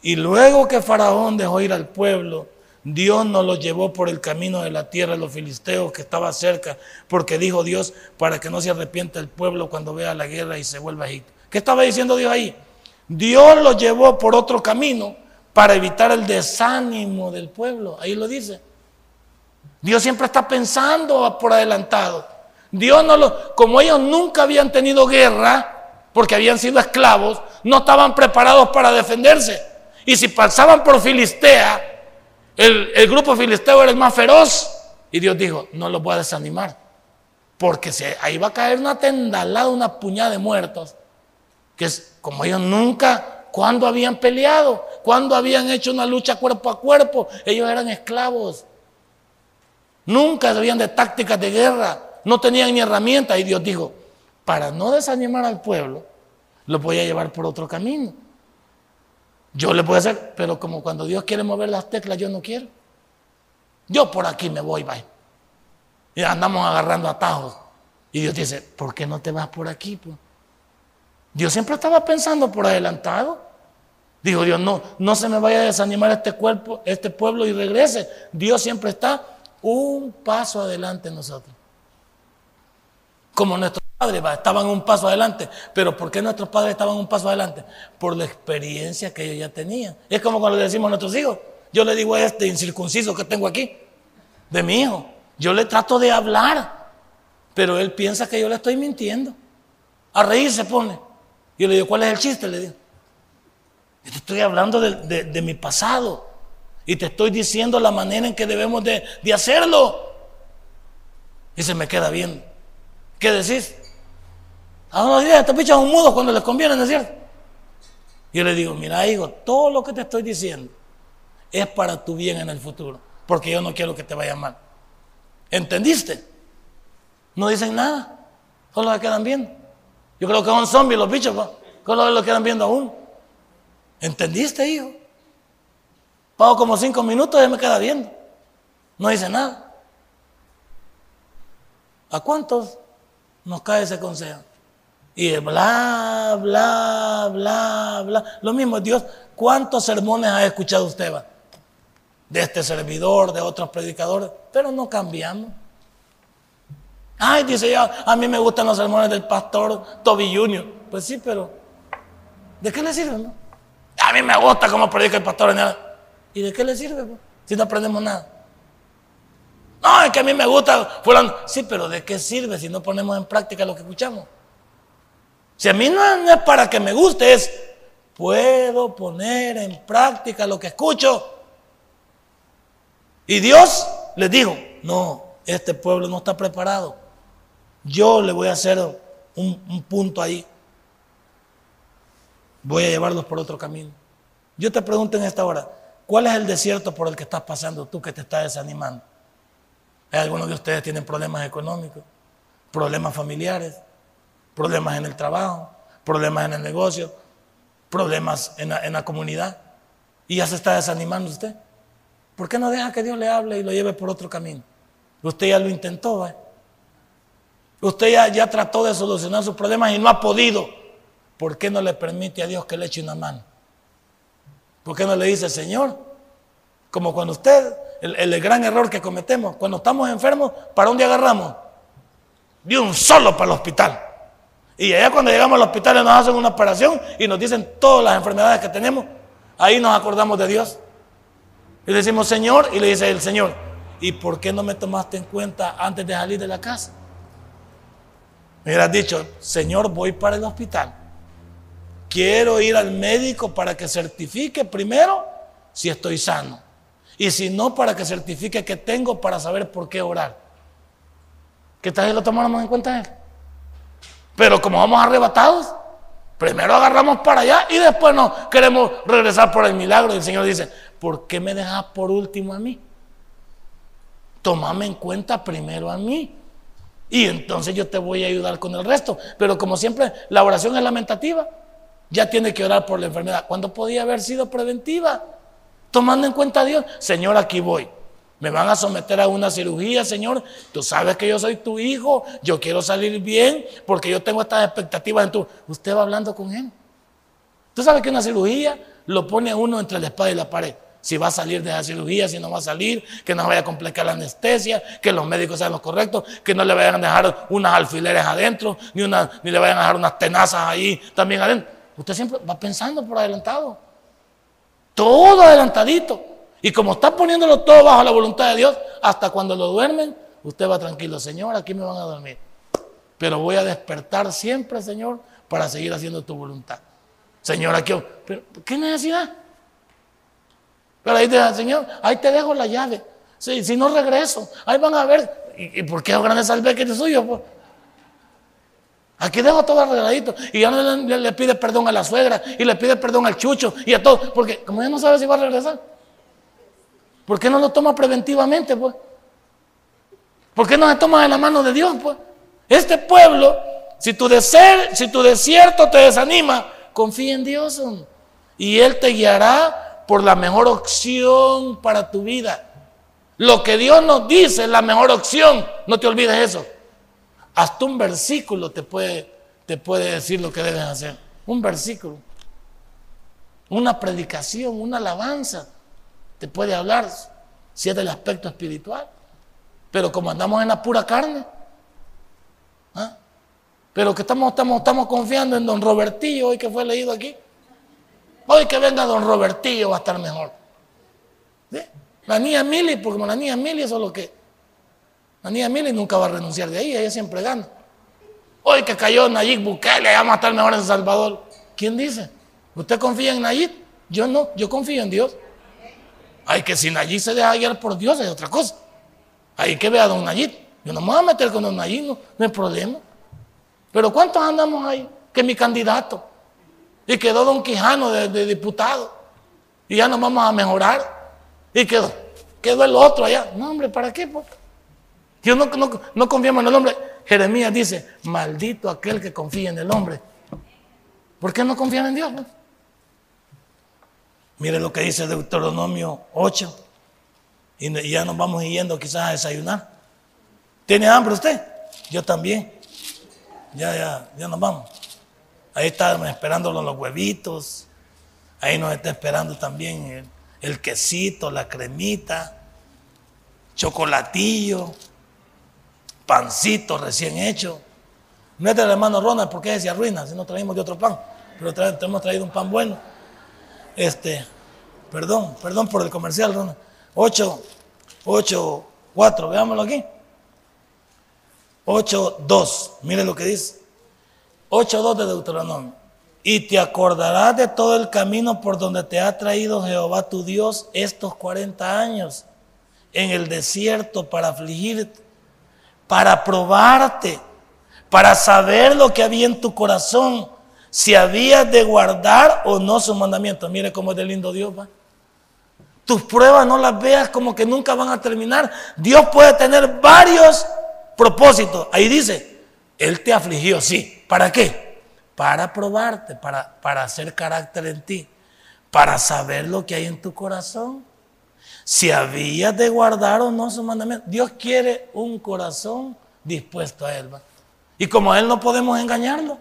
y luego que Faraón dejó ir al pueblo, Dios nos lo llevó por el camino de la tierra de los filisteos que estaba cerca, porque dijo Dios para que no se arrepienta el pueblo cuando vea la guerra y se vuelva a Egipto. ¿Qué estaba diciendo Dios ahí? Dios lo llevó por otro camino para evitar el desánimo del pueblo. Ahí lo dice. Dios siempre está pensando por adelantado. Dios no lo, como ellos nunca habían tenido guerra, porque habían sido esclavos, no estaban preparados para defenderse. Y si pasaban por Filistea, el, grupo filisteo era el más feroz. Y Dios dijo, no los voy a desanimar. Porque ahí va a caer una tendalada, una puñada de muertos. Que es como ellos nunca, cuando habían peleado, cuando habían hecho una lucha cuerpo a cuerpo, ellos eran esclavos. Nunca sabían de tácticas de guerra, no tenían ni herramientas. Y Dios dijo, para no desanimar al pueblo, los voy a llevar por otro camino. Yo le puedo hacer, pero como cuando Dios quiere mover las teclas, yo no quiero. Yo por aquí me voy, bye. Y andamos agarrando atajos. Y Dios dice, ¿por qué no te vas por aquí? Dios siempre estaba pensando por adelantado. Dijo Dios, no, no se me vaya a desanimar este cuerpo, este pueblo y regrese. Dios siempre está un paso adelante en nosotros. Como nuestros padres estaban un paso adelante. Pero ¿por qué nuestros padres estaban un paso adelante? Por la experiencia que ellos ya tenían. Es como cuando le decimos a nuestros hijos. Yo le digo a este incircunciso que tengo aquí, de mi hijo. Yo le trato de hablar, pero él piensa que yo le estoy mintiendo. A reír se pone. Yo le digo, ¿cuál es el chiste? Le digo. Yo te estoy hablando de, mi pasado y te estoy diciendo la manera en que debemos de, hacerlo. Y se me queda bien. ¿Qué decís? A unos días te pichan un mudo cuando les conviene, ¿no es cierto? Yo le digo, mira, hijo, todo lo que te estoy diciendo es para tu bien en el futuro, porque yo no quiero que te vaya mal. ¿Entendiste? No dicen nada, solo se quedan viendo. Yo creo que son zombies los bichos, solo lo quedan viendo aún. ¿Entendiste, hijo? Pago como cinco minutos y me queda viendo. No dice nada. ¿A cuántos nos cae ese consejo. Y bla, bla, bla, bla. Lo mismo, Dios, ¿cuántos sermones ha escuchado usted? Va? De este servidor, de otros predicadores, pero no cambiamos. Ay, dice yo, a mí me gustan los sermones del pastor Toby Jr. Pues sí, pero ¿de qué le sirve? No? A mí me gusta cómo predica el pastor. ¿Y de qué le sirve? Si no aprendemos nada. No, es que a mí me gusta. Sí, pero ¿de qué sirve si no ponemos en práctica lo que escuchamos? Si a mí no, es para que me guste, es puedo poner en práctica lo que escucho. Y Dios les dijo, no, este pueblo no está preparado. Yo le voy a hacer un, un punto ahí. Voy a llevarlos por otro camino. Yo te pregunto en esta hora, ¿cuál es el desierto por el que estás pasando tú que te estás desanimando? Algunos de ustedes tienen problemas económicos, problemas familiares, problemas en el trabajo, problemas en el negocio, problemas en la, comunidad. Y ya se está desanimando usted. ¿Por qué no deja que Dios le hable y lo lleve por otro camino? Usted ya lo intentó, Usted ya, ya trató de solucionar sus problemas y no ha podido. ¿Por qué no le permite a Dios que le eche una mano? ¿Por qué no le dice, Señor? Como cuando usted el, gran error que cometemos. Cuando estamos enfermos, ¿para dónde agarramos? De un solo para el hospital. Y allá cuando llegamos al hospital nos hacen una operación y nos dicen todas las enfermedades que tenemos. Ahí nos acordamos de Dios. Y le decimos, Señor, y le dice el Señor, ¿y por qué no me tomaste en cuenta antes de salir de la casa? Me hubieras dicho, Señor, voy para el hospital. Quiero ir al médico para que certifique primero si estoy sano. Y si no, para que certifique que tengo para saber por qué orar. ¿Qué tal lo tomáramos en cuenta él? Pero como vamos arrebatados, primero agarramos para allá y después nos queremos regresar por el milagro. Y el Señor dice, ¿por qué me dejas por último a mí? Tómame en cuenta primero a mí. Y entonces yo te voy a ayudar con el resto. Pero como siempre, la oración es lamentativa. Ya tiene que orar por la enfermedad. ¿Cuándo podía haber sido preventiva? Tomando en cuenta a Dios. Señor, aquí voy. Me van a someter a una cirugía, Señor. Tú sabes que yo soy tu hijo. Yo quiero salir bien porque yo tengo estas expectativas en tu. Usted va hablando con él. Tú sabes que una cirugía lo pone uno entre la espada y la pared. Si va a salir de la cirugía, si no va a salir, que no vaya a complicar la anestesia, que los médicos sean los correctos, que no le vayan a dejar unas alfileres adentro, ni, una, ni le vayan a dejar unas tenazas ahí también adentro. Usted siempre va pensando por adelantado. Todo adelantadito. Y como está poniéndolo todo bajo la voluntad de Dios, hasta cuando lo duermen, usted va tranquilo, Señor, aquí me van a dormir. Pero voy a despertar siempre, Señor, para seguir haciendo tu voluntad. Señor, aquí, ¿qué necesidad? Pero ahí dice, Señor, ahí te dejo la llave. si no regreso, ahí van a ver. ¿Y, por qué grande salve que es suyo? Pues? Aquí dejo todo arregladito. Y ya no le, pide perdón a la suegra y le pide perdón al chucho y a todo. Porque como ya no sabe si va a regresar. ¿Por qué no lo toma preventivamente, pues? ¿Por qué no se toma de la mano de Dios, pues? Este pueblo, si tu, si tu desierto te desanima, confía en Dios y Él te guiará por la mejor opción para tu vida. Lo que Dios nos dice es la mejor opción. No te olvides eso. Hasta un versículo te puede, te puede decir lo que debes hacer. Un versículo. Una predicación, una alabanza. Te puede hablar si es del aspecto espiritual. Pero como andamos en la pura carne. ¿ah? Pero que estamos, estamos, estamos confiando en don Robertillo, hoy que fue leído aquí. Hoy que venga don Robertillo va a estar mejor. La niña Mili, porque la niña Mili es lo que la niña Mili nunca va a renunciar de ahí, ella siempre gana. Hoy que cayó Nayib Bukele, vamos a estar mejor en Salvador. ¿Quién dice? ¿Usted confía en Nayib? Yo no, yo confío en Dios. Ay, que si Nayib se deja guiar por Dios es otra cosa. Hay que ver a don Nayib. Yo no me voy a meter con don Nayib, no, hay problema. Pero ¿cuántos andamos ahí? Que mi candidato. Y quedó don Quijano de, diputado. Y ya nos vamos a mejorar. Y quedó, quedó el otro allá. No, hombre, ¿para qué? Pues? Yo no, no, confiamos en el hombre. Jeremías dice, maldito aquel que confía en el hombre. ¿Por qué no confían en Dios? Mire lo que dice Deuteronomio 8. Y ya nos vamos yendo quizás a desayunar. ¿Tiene hambre usted? Yo también. Ya, ya, ya nos vamos. Ahí estamos esperando los huevitos. Ahí nos está esperando también el quesito, la cremita, chocolatillo pancito recién hecho. No es del hermano Ronald porque se arruina si no traemos de otro pan, pero hemos traído un pan bueno. Este, perdón, perdón por el comercial, Ronald. 8, 8, 4, veámoslo aquí. 8, 2, mire lo que dice. 8, 2 de Deuteronomio. Y te acordarás de todo el camino por donde te ha traído Jehová tu Dios estos 40 años en el desierto para afligirte para probarte, para saber lo que había en tu corazón, si habías de guardar o no sus mandamientos. Mire cómo es de lindo Dios, va. Tus pruebas no las veas como que nunca van a terminar. Dios puede tener varios propósitos. Ahí dice, Él te afligió, sí. ¿Para qué? Para probarte, para, para hacer carácter en ti, para saber lo que hay en tu corazón si habías de guardar o no su mandamiento. Dios quiere un corazón dispuesto a Él. Y como a Él no podemos engañarlo.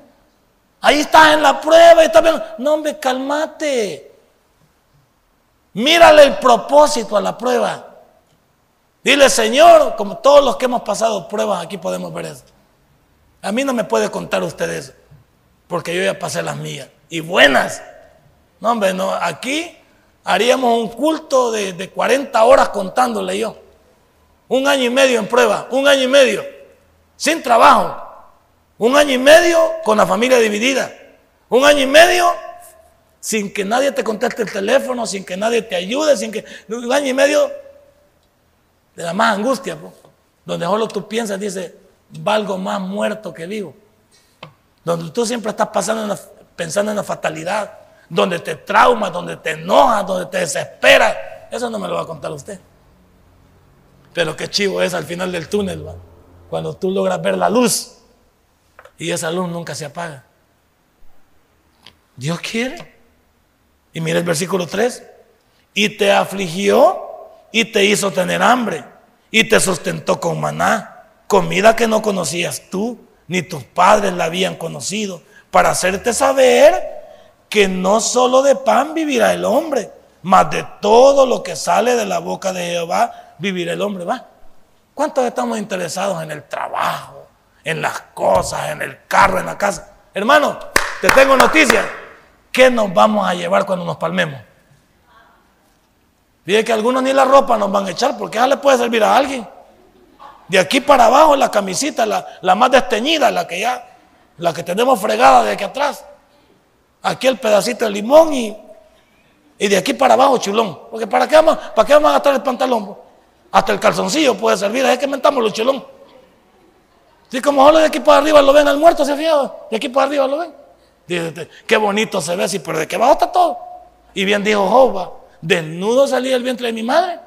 Ahí estás en la prueba. No, hombre, cálmate. Mírale el propósito a la prueba. Dile, Señor, como todos los que hemos pasado pruebas, aquí podemos ver eso. A mí no me puede contar usted eso. porque yo ya pasé las mías. Y buenas. No, hombre, no, aquí haríamos un culto de, de 40 horas contándole yo. Un año y medio en prueba, un año y medio, sin trabajo. Un año y medio con la familia dividida. Un año y medio sin que nadie te conteste el teléfono, sin que nadie te ayude, sin que... Un año y medio de la más angustia, donde solo tú piensas, dice, valgo más muerto que vivo. Donde tú siempre estás pasando pensando en la fatalidad, donde te traumas, donde te enojas, donde te desesperas. Eso no me lo va a contar usted. Pero qué chivo es al final del túnel, cuando tú logras ver la luz y esa luz nunca se apaga. Dios quiere. Y mira el versículo 3. Y te afligió y te hizo tener hambre y te sustentó con maná, comida que no conocías tú, ni tus padres la habían conocido, para hacerte saber que no solo de pan vivirá el hombre, mas de todo lo que sale de la boca de Jehová vivirá el hombre. ¿Va? ¿Cuántos estamos interesados en el trabajo, en las cosas, en el carro, en la casa? Hermano, te tengo noticias. ¿Qué nos vamos a llevar cuando nos palmemos? Fíjate que algunos ni la ropa nos van a echar porque ya le puede servir a alguien. De aquí para abajo la camisita, la, más desteñida, la que ya, la que tenemos fregada de aquí atrás. Aquí el pedacito de limón y, y de aquí para abajo chulón. Porque ¿para qué, vamos, ¿para qué vamos a gastar el pantalón? Hasta el calzoncillo puede servir, es que mentamos los chulón. Si como solo de aquí para arriba lo ven al muerto, se fijado, de aquí para arriba lo ven. Dice, qué bonito se ve, sí, pero de qué abajo está todo. Y bien dijo Jehová, desnudo salí del vientre de mi madre.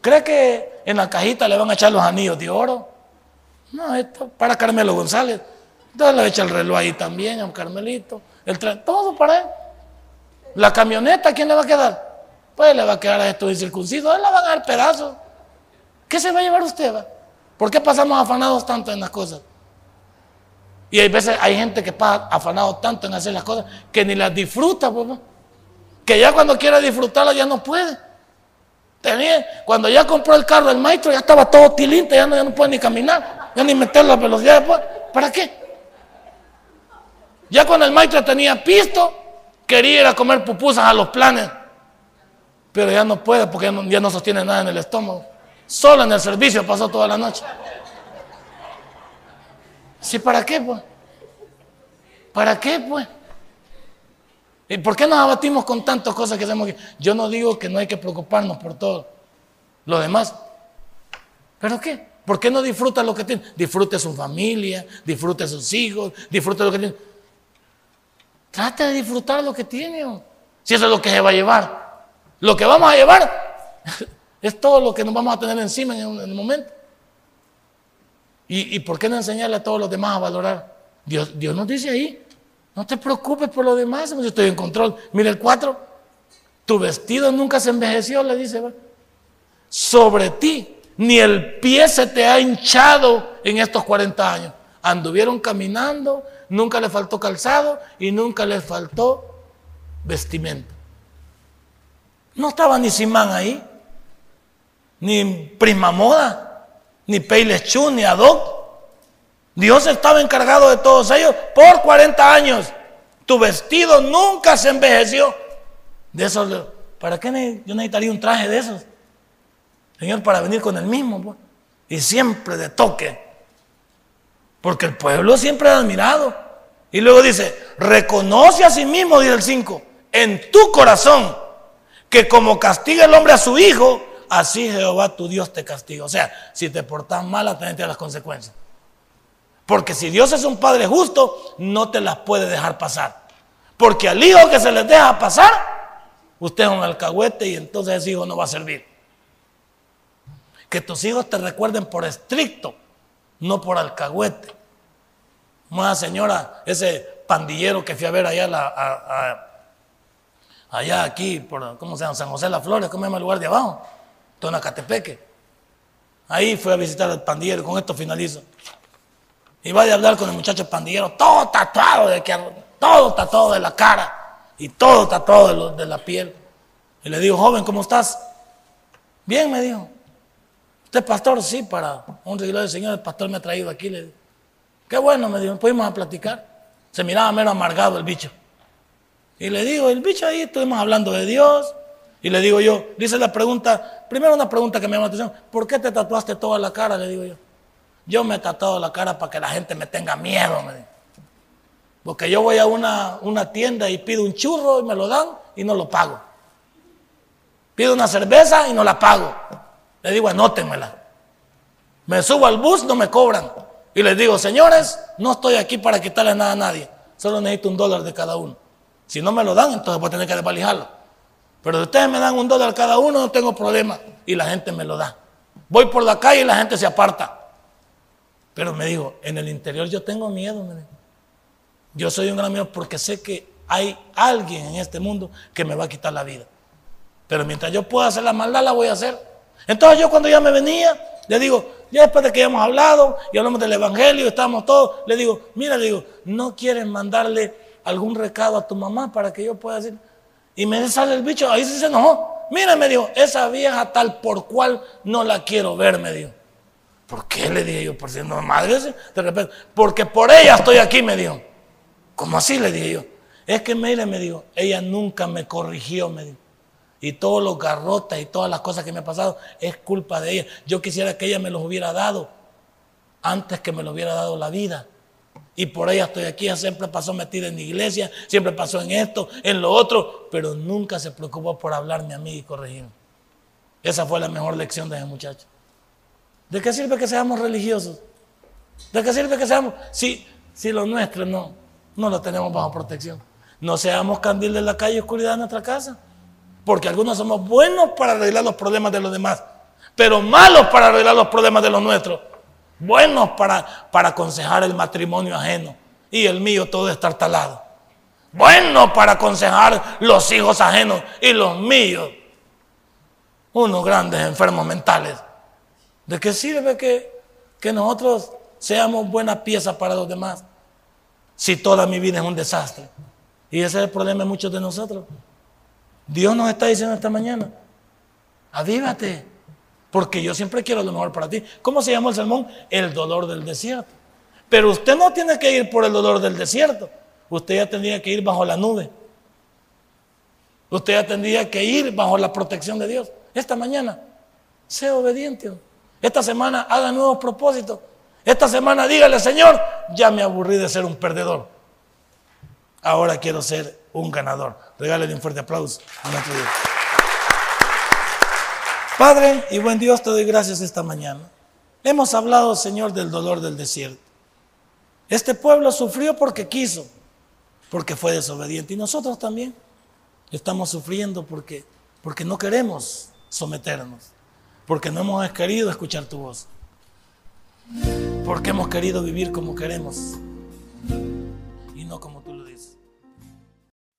¿Cree que en la cajita le van a echar los anillos de oro? No, esto para Carmelo González. Entonces le echa el reloj ahí también a un Carmelito. El tren, todo para él. La camioneta, ¿quién le va a quedar? Pues le va a quedar a estos incircuncidos. Él le va a dar pedazos. ¿Qué se va a llevar usted? Va? ¿Por qué pasamos afanados tanto en las cosas? Y hay veces hay gente que pasa afanado tanto en hacer las cosas que ni las disfruta, pues, que ya cuando quiere disfrutarlas ya no puede. Tenía, cuando ya compró el carro el maestro ya estaba todo tilinte, ya no, ya no puede ni caminar, ya ni meter la velocidad después. ¿Para qué? Ya cuando el maestro tenía pisto, quería ir a comer pupusas a los planes, pero ya no puede porque ya no, sostiene nada en el estómago. Solo en el servicio pasó toda la noche. ¿Sí para qué, pues? ¿Para qué, pues? ¿Y por qué nos abatimos con tantas cosas que hacemos? Yo no digo que no hay que preocuparnos por todo lo demás. ¿Pero qué? ¿Por qué no disfruta lo que tiene? Disfrute su familia, disfrute sus hijos, disfrute lo que tiene. Trate de disfrutar lo que tiene. Si eso es lo que se va a llevar. Lo que vamos a llevar <laughs> es todo lo que nos vamos a tener encima en el momento. ¿Y, por qué no enseñarle a todos los demás a valorar? Dios, Dios nos dice ahí, no te preocupes por lo demás, yo estoy en control. Mira el 4, tu vestido nunca se envejeció, le dice, sobre ti, ni el pie se te ha hinchado en estos 40 años. Anduvieron caminando, nunca le faltó calzado y nunca les faltó vestimenta. No estaba ni Simán ahí, ni Prima Moda ni Peiles Chu, ni Adoc. Dios estaba encargado de todos ellos por 40 años. Tu vestido nunca se envejeció. De eso, ¿para qué yo necesitaría un traje de esos? Señor, para venir con el mismo. Pues. Y siempre de toque. Porque el pueblo siempre ha admirado. Y luego dice, reconoce a sí mismo, dice el 5, en tu corazón, que como castiga el hombre a su hijo, así Jehová tu Dios te castiga. O sea, si te portas mal, atente a las consecuencias. Porque si Dios es un Padre justo, no te las puede dejar pasar. Porque al hijo que se les deja pasar, usted es un alcahuete y entonces ese hijo no va a servir. Que tus hijos te recuerden por estricto, no por alcahuete. Una señora, ese pandillero que fui a ver allá, allá aquí, por, ¿cómo se llama? San José de las Flores, ¿cómo se llama el lugar de abajo? Tonacatepeque. Ahí fue a visitar al pandillero, con esto finalizo. Y vaya a hablar con el muchacho pandillero, todo tatuado de que todo tatuado de la cara y todo tatuado de, de la piel. Y le digo, joven, ¿cómo estás? Bien, me dijo. ¿Usted pastor? Sí, para un regalo del Señor, el pastor me ha traído aquí. Le digo, Qué bueno, me dijo, pudimos a platicar. Se miraba mero amargado el bicho. Y le digo, el bicho ahí, estuvimos hablando de Dios. Y le digo yo, dice la pregunta, primero una pregunta que me llama la atención, ¿por qué te tatuaste toda la cara? Le digo yo. Yo me he tatuado la cara para que la gente me tenga miedo. Me Porque yo voy a una, una tienda y pido un churro y me lo dan y no lo pago. Pido una cerveza y no la pago. Le digo, anótenmela. Me subo al bus, no me cobran. Y les digo, señores, no estoy aquí para quitarle nada a nadie. Solo necesito un dólar de cada uno. Si no me lo dan, entonces voy a tener que desvalijarlo. Pero si ustedes me dan un dólar cada uno, no tengo problema. Y la gente me lo da. Voy por la calle y la gente se aparta. Pero me dijo, en el interior yo tengo miedo. Yo soy un gran miedo porque sé que hay alguien en este mundo que me va a quitar la vida. Pero mientras yo pueda hacer la maldad, la voy a hacer. Entonces yo cuando ya me venía, le digo, ya después de que hemos hablado y hablamos del Evangelio, estamos todos, le digo, mira, le digo, ¿no quieres mandarle algún recado a tu mamá para que yo pueda decir? Y me sale el bicho, ahí se enojó. Mira, me dijo, esa vieja tal por cual no la quiero ver, me dijo. ¿Por qué? Le dije yo, por si no, madre, de repente, porque por ella estoy aquí, me dijo. ¿Cómo así? Le dije yo. Es que mire, me dijo, ella nunca me corrigió, me dijo. Y todos los garrotas y todas las cosas que me han pasado es culpa de ella. Yo quisiera que ella me los hubiera dado antes que me lo hubiera dado la vida. Y por ella estoy aquí, ella siempre pasó metida en la iglesia, siempre pasó en esto, en lo otro, pero nunca se preocupó por hablarme a mí y corregirme. Esa fue la mejor lección de ese muchacho. ¿De qué sirve que seamos religiosos? ¿De qué sirve que seamos? Si, si lo nuestro no, no lo tenemos bajo protección. No seamos candil de la calle y oscuridad en nuestra casa. Porque algunos somos buenos para arreglar los problemas de los demás, pero malos para arreglar los problemas de los nuestros. Buenos para, para aconsejar el matrimonio ajeno y el mío todo estar talado. Buenos para aconsejar los hijos ajenos y los míos. Unos grandes enfermos mentales. ¿De qué sirve que, que nosotros seamos buena pieza para los demás si toda mi vida es un desastre? Y ese es el problema de muchos de nosotros. Dios nos está diciendo esta mañana, avívate, porque yo siempre quiero lo mejor para ti. ¿Cómo se llama el sermón? El dolor del desierto. Pero usted no tiene que ir por el dolor del desierto, usted ya tendría que ir bajo la nube. Usted ya tendría que ir bajo la protección de Dios. Esta mañana, sea obediente. Esta semana haga nuevos propósitos. Esta semana dígale, Señor, ya me aburrí de ser un perdedor. Ahora quiero ser un ganador. Regálale un fuerte aplauso a nuestro Dios. Padre y buen Dios, te doy gracias esta mañana. Hemos hablado, Señor, del dolor del desierto. Este pueblo sufrió porque quiso, porque fue desobediente. Y nosotros también estamos sufriendo porque, porque no queremos someternos, porque no hemos querido escuchar tu voz, porque hemos querido vivir como queremos